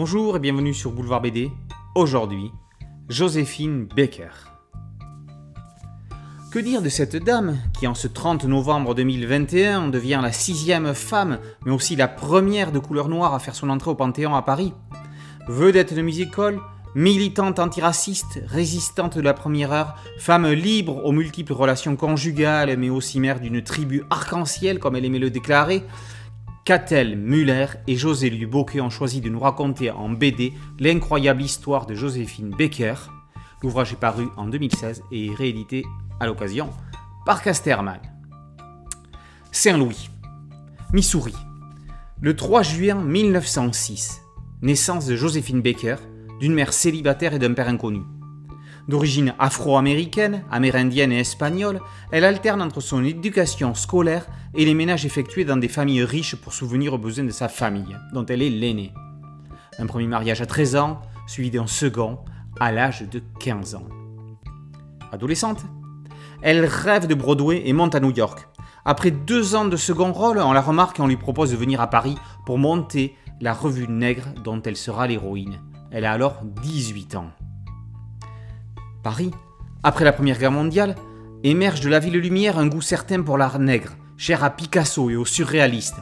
Bonjour et bienvenue sur Boulevard BD. Aujourd'hui, Joséphine Baker. Que dire de cette dame qui, en ce 30 novembre 2021, devient la sixième femme, mais aussi la première de couleur noire à faire son entrée au Panthéon à Paris? Vedette de music-hall, militante antiraciste, résistante de la première heure, femme libre aux multiples relations conjugales, mais aussi mère d'une tribu arc-en-ciel, comme elle aimait le déclarer, Catel Muller et José Louis Bocquet ont choisi de nous raconter en BD l'incroyable histoire de Joséphine Baker. L'ouvrage est paru en 2016 et est réédité à l'occasion par Casterman. Saint-Louis, Missouri. Le 3 juin 1906, naissance de Joséphine Baker, d'une mère célibataire et d'un père inconnu. D'origine afro-américaine, amérindienne et espagnole, elle alterne entre son éducation scolaire et les ménages effectués dans des familles riches pour souvenir aux besoins de sa famille, dont elle est l'aînée. Un premier mariage à 13 ans, suivi d'un second à l'âge de 15 ans. Adolescente, elle rêve de Broadway et monte à New York. Après deux ans de second rôle, on la remarque et on lui propose de venir à Paris pour monter la revue Nègre dont elle sera l'héroïne. Elle a alors 18 ans. Paris, après la Première Guerre mondiale, émerge de la ville lumière un goût certain pour l'art nègre, cher à Picasso et aux surréalistes.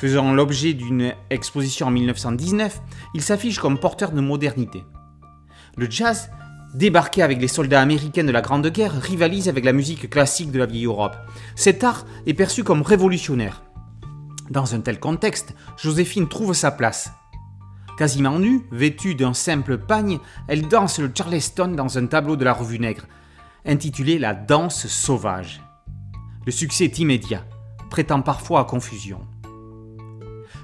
Faisant l'objet d'une exposition en 1919, il s'affiche comme porteur de modernité. Le jazz, débarqué avec les soldats américains de la Grande Guerre, rivalise avec la musique classique de la vieille Europe. Cet art est perçu comme révolutionnaire. Dans un tel contexte, Joséphine trouve sa place. Quasiment nue, vêtue d'un simple pagne, elle danse le charleston dans un tableau de la revue Nègre, intitulé La danse sauvage. Le succès est immédiat, prêtant parfois à confusion.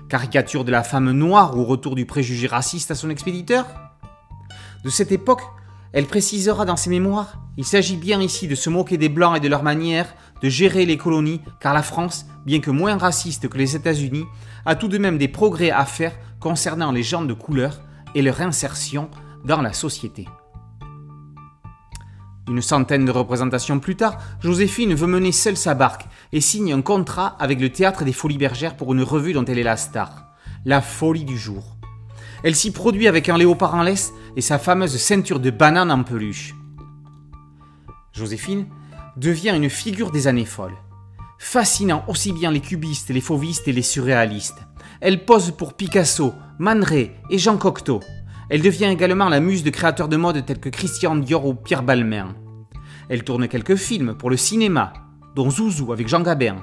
Caricature de la femme noire ou retour du préjugé raciste à son expéditeur? De cette époque, elle précisera dans ses mémoires Il s'agit bien ici de se moquer des Blancs et de leur manière de gérer les colonies, car la France, bien que moins raciste que les États-Unis, a tout de même des progrès à faire concernant les gens de couleur et leur insertion dans la société. Une centaine de représentations plus tard, Joséphine veut mener seule sa barque et signe un contrat avec le Théâtre des Folies Bergères pour une revue dont elle est la star, La Folie du Jour. Elle s'y produit avec un léopard en laisse et sa fameuse ceinture de banane en peluche. Joséphine devient une figure des années folles, fascinant aussi bien les cubistes, les fauvistes et les surréalistes. Elle pose pour Picasso, Man et Jean Cocteau. Elle devient également la muse de créateurs de mode tels que Christian Dior ou Pierre Balmain. Elle tourne quelques films pour le cinéma, dont Zouzou avec Jean Gabin.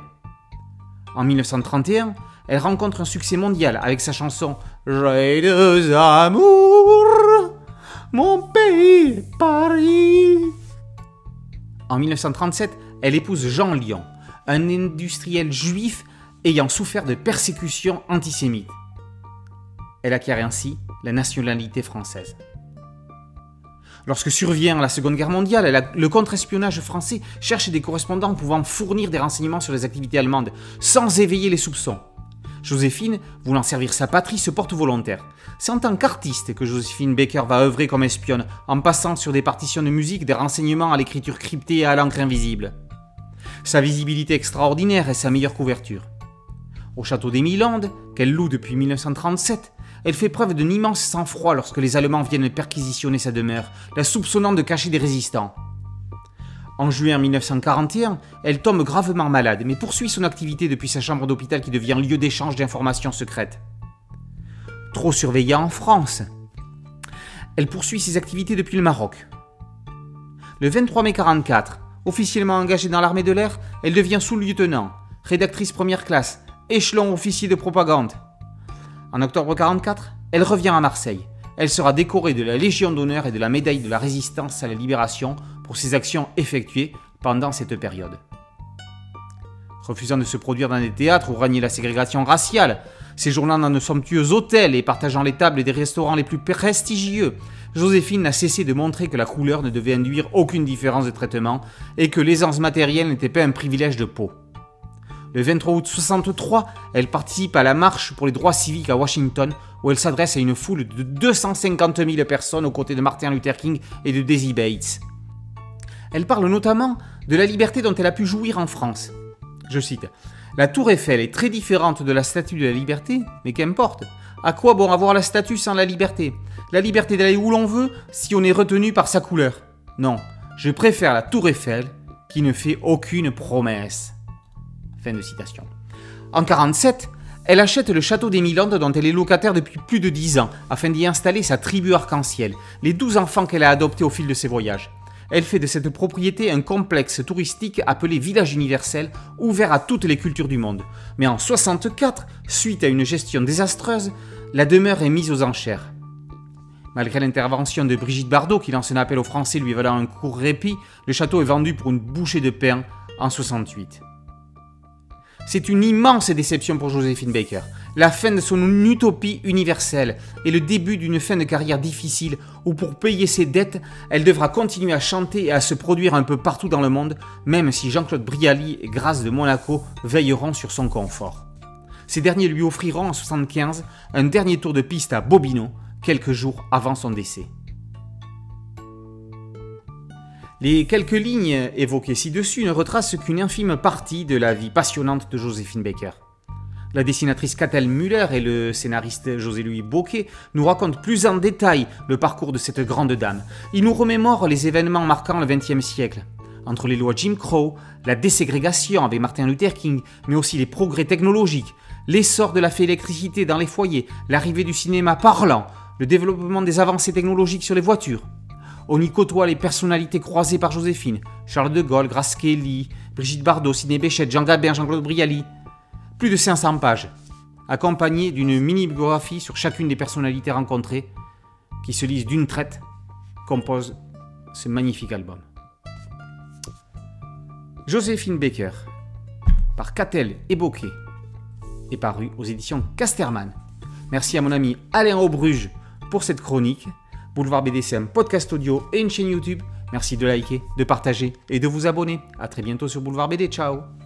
En 1931, elle rencontre un succès mondial avec sa chanson Joyeux amour, mon pays Paris. En 1937, elle épouse Jean Lyon, un industriel juif ayant souffert de persécutions antisémites. Elle acquiert ainsi la nationalité française. Lorsque survient la Seconde Guerre mondiale, le contre-espionnage français cherche des correspondants pouvant fournir des renseignements sur les activités allemandes, sans éveiller les soupçons. Joséphine, voulant servir sa patrie, se porte volontaire. C'est en tant qu'artiste que Joséphine Baker va œuvrer comme espionne, en passant sur des partitions de musique des renseignements à l'écriture cryptée et à l'encre invisible. Sa visibilité extraordinaire est sa meilleure couverture. Au château des Milandes, qu'elle loue depuis 1937, elle fait preuve d'un immense sang-froid lorsque les Allemands viennent perquisitionner sa demeure, la soupçonnant de cacher des résistants. En juin 1941, elle tombe gravement malade, mais poursuit son activité depuis sa chambre d'hôpital qui devient lieu d'échange d'informations secrètes. Trop surveillée en France, elle poursuit ses activités depuis le Maroc. Le 23 mai 1944, officiellement engagée dans l'armée de l'air, elle devient sous-lieutenant, rédactrice première classe, échelon officier de propagande. En octobre 1944, elle revient à Marseille. Elle sera décorée de la Légion d'honneur et de la médaille de la résistance à la libération pour ses actions effectuées pendant cette période. Refusant de se produire dans des théâtres où régnait la ségrégation raciale, séjournant dans de somptueux hôtels et partageant les tables des restaurants les plus prestigieux, Joséphine n'a cessé de montrer que la couleur ne devait induire aucune différence de traitement et que l'aisance matérielle n'était pas un privilège de peau. Le 23 août 63, elle participe à la marche pour les droits civiques à Washington, où elle s'adresse à une foule de 250 000 personnes aux côtés de Martin Luther King et de Daisy Bates. Elle parle notamment de la liberté dont elle a pu jouir en France. Je cite La tour Eiffel est très différente de la statue de la liberté, mais qu'importe. À quoi bon avoir la statue sans la liberté? La liberté d'aller où l'on veut si on est retenu par sa couleur Non, je préfère la tour Eiffel qui ne fait aucune promesse. Fin de citation. En 47, elle achète le château des Milandes dont elle est locataire depuis plus de 10 ans afin d'y installer sa tribu arc-en-ciel, les 12 enfants qu'elle a adoptés au fil de ses voyages. Elle fait de cette propriété un complexe touristique appelé Village universel, ouvert à toutes les cultures du monde. Mais en 64, suite à une gestion désastreuse, la demeure est mise aux enchères. Malgré l'intervention de Brigitte Bardot, qui lance un appel aux Français lui valant un court répit, le château est vendu pour une bouchée de pain en 68. C'est une immense déception pour Joséphine Baker. La fin de son utopie universelle et le début d'une fin de carrière difficile où pour payer ses dettes, elle devra continuer à chanter et à se produire un peu partout dans le monde, même si Jean-Claude Brialy et Grâce de Monaco veilleront sur son confort. Ces derniers lui offriront en 75 un dernier tour de piste à Bobino, quelques jours avant son décès. Les quelques lignes évoquées ci-dessus ne retracent qu'une infime partie de la vie passionnante de Joséphine Baker. La dessinatrice Catel Muller et le scénariste José-Louis Bocquet nous racontent plus en détail le parcours de cette grande dame. Ils nous remémorent les événements marquant le XXe siècle. Entre les lois Jim Crow, la déségrégation avec Martin Luther King, mais aussi les progrès technologiques, l'essor de la fée électricité dans les foyers, l'arrivée du cinéma parlant, le développement des avancées technologiques sur les voitures. On y côtoie les personnalités croisées par Joséphine, Charles de Gaulle, Grace Kelly, Brigitte Bardot, Sidney Béchette, Jean Gabin, Jean-Claude Brialy. Plus de 500 pages, accompagnées d'une mini-biographie sur chacune des personnalités rencontrées, qui se lisent d'une traite, composent ce magnifique album. Joséphine Baker, par Catel et Bocquet, est paru aux éditions Casterman. Merci à mon ami Alain Aubruge pour cette chronique. Boulevard BD, un podcast audio et une chaîne YouTube. Merci de liker, de partager et de vous abonner. A très bientôt sur Boulevard BD. Ciao